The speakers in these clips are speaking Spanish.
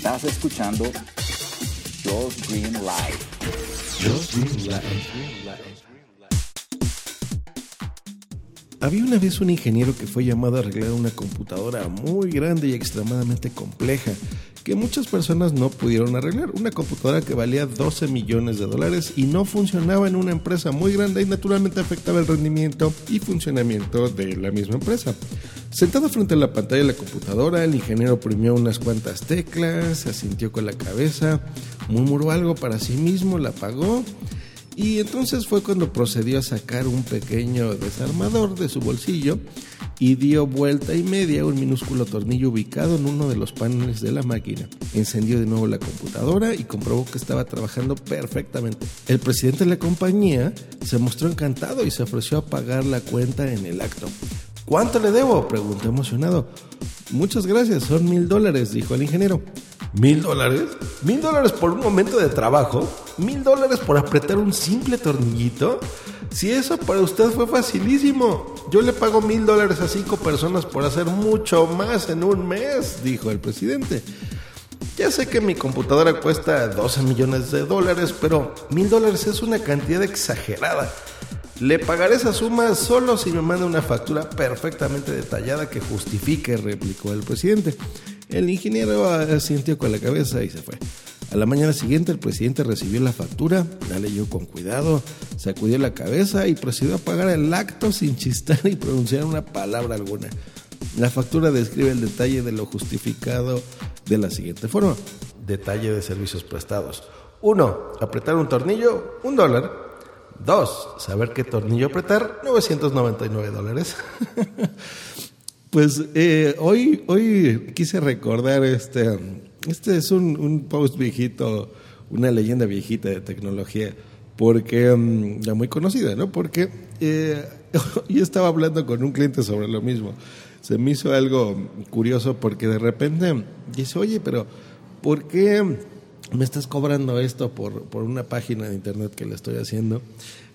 Estás escuchando Joe's Green Live. Joe's Green Live. Había una vez un ingeniero que fue llamado a arreglar una computadora muy grande y extremadamente compleja que muchas personas no pudieron arreglar. Una computadora que valía 12 millones de dólares y no funcionaba en una empresa muy grande y naturalmente afectaba el rendimiento y funcionamiento de la misma empresa. Sentado frente a la pantalla de la computadora, el ingeniero oprimió unas cuantas teclas, asintió con la cabeza, murmuró algo para sí mismo, la apagó y entonces fue cuando procedió a sacar un pequeño desarmador de su bolsillo y dio vuelta y media un minúsculo tornillo ubicado en uno de los paneles de la máquina. Encendió de nuevo la computadora y comprobó que estaba trabajando perfectamente. El presidente de la compañía se mostró encantado y se ofreció a pagar la cuenta en el acto. ¿Cuánto le debo? preguntó emocionado. Muchas gracias, son mil dólares, dijo el ingeniero. ¿Mil dólares? ¿Mil dólares por un momento de trabajo? ¿Mil dólares por apretar un simple tornillito? Si eso para usted fue facilísimo. Yo le pago mil dólares a cinco personas por hacer mucho más en un mes, dijo el presidente. Ya sé que mi computadora cuesta 12 millones de dólares, pero mil dólares es una cantidad exagerada. Le pagaré esa suma solo si me manda una factura perfectamente detallada que justifique, replicó el presidente. El ingeniero asintió con la cabeza y se fue. A la mañana siguiente el presidente recibió la factura, la leyó con cuidado, sacudió la cabeza y procedió a pagar el acto sin chistar y pronunciar una palabra alguna. La factura describe el detalle de lo justificado de la siguiente forma. Detalle de servicios prestados. 1. Apretar un tornillo, un dólar. Dos, saber qué tornillo apretar, 999 dólares. pues eh, hoy, hoy quise recordar este, este es un, post viejito, una leyenda viejita de tecnología, porque, mm, ya muy conocida, ¿no? Porque eh, yo estaba hablando con un cliente sobre lo mismo. Se me hizo algo curioso porque de repente dice, oye, pero ¿por qué me estás cobrando esto por, por una página de internet que le estoy haciendo.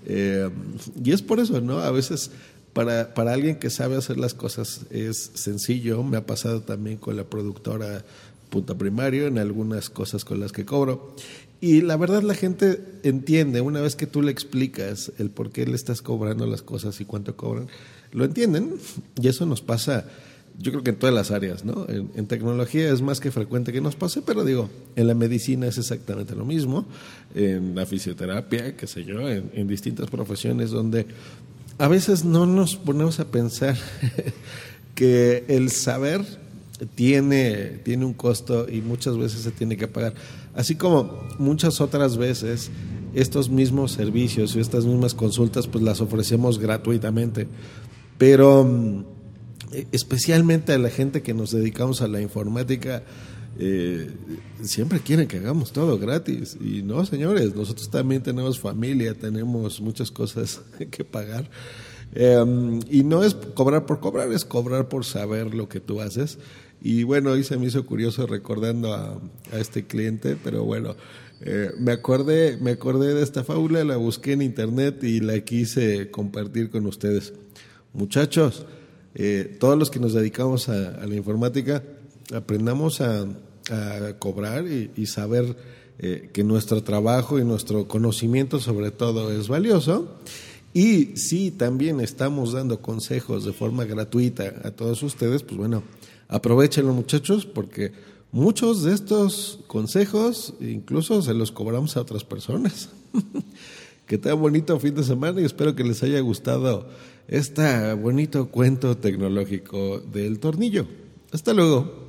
Eh, y es por eso, ¿no? A veces para, para alguien que sabe hacer las cosas es sencillo. Me ha pasado también con la productora Punto Primario en algunas cosas con las que cobro. Y la verdad la gente entiende, una vez que tú le explicas el por qué le estás cobrando las cosas y cuánto cobran, lo entienden. Y eso nos pasa yo creo que en todas las áreas, ¿no? En, tecnología es más que frecuente que nos pase, pero digo, en la medicina es exactamente lo mismo, en la fisioterapia, qué sé yo, en, distintas profesiones donde a veces no nos ponemos a pensar que el saber tiene, tiene un costo y muchas veces se tiene que pagar. Así como muchas otras veces estos mismos servicios y estas mismas consultas pues las ofrecemos gratuitamente. Pero mm, especialmente a la gente que nos dedicamos a la informática, eh, siempre quieren que hagamos todo gratis. Y no, señores, nosotros también tenemos familia, tenemos muchas cosas que pagar. Em, y no es cobrar por cobrar, es cobrar por saber lo que tú haces. Y bueno, hoy se me hizo curioso recordando a, este cliente, pero bueno, eh, me, acordé, me acordé de esta fábula, la busqué en internet y la quise compartir con ustedes. Muchachos, eh, todos los que nos dedicamos a, la informática aprendamos a, cobrar y, saber eh, que nuestro trabajo y nuestro conocimiento sobre todo es valioso. Y si también estamos dando consejos de forma gratuita a todos ustedes, pues bueno, aprovechenlo muchachos porque muchos de estos consejos incluso se los cobramos a otras personas. que tengan bonito fin de semana y espero que les haya gustado este bonito cuento tecnológico del tornillo. Hasta luego.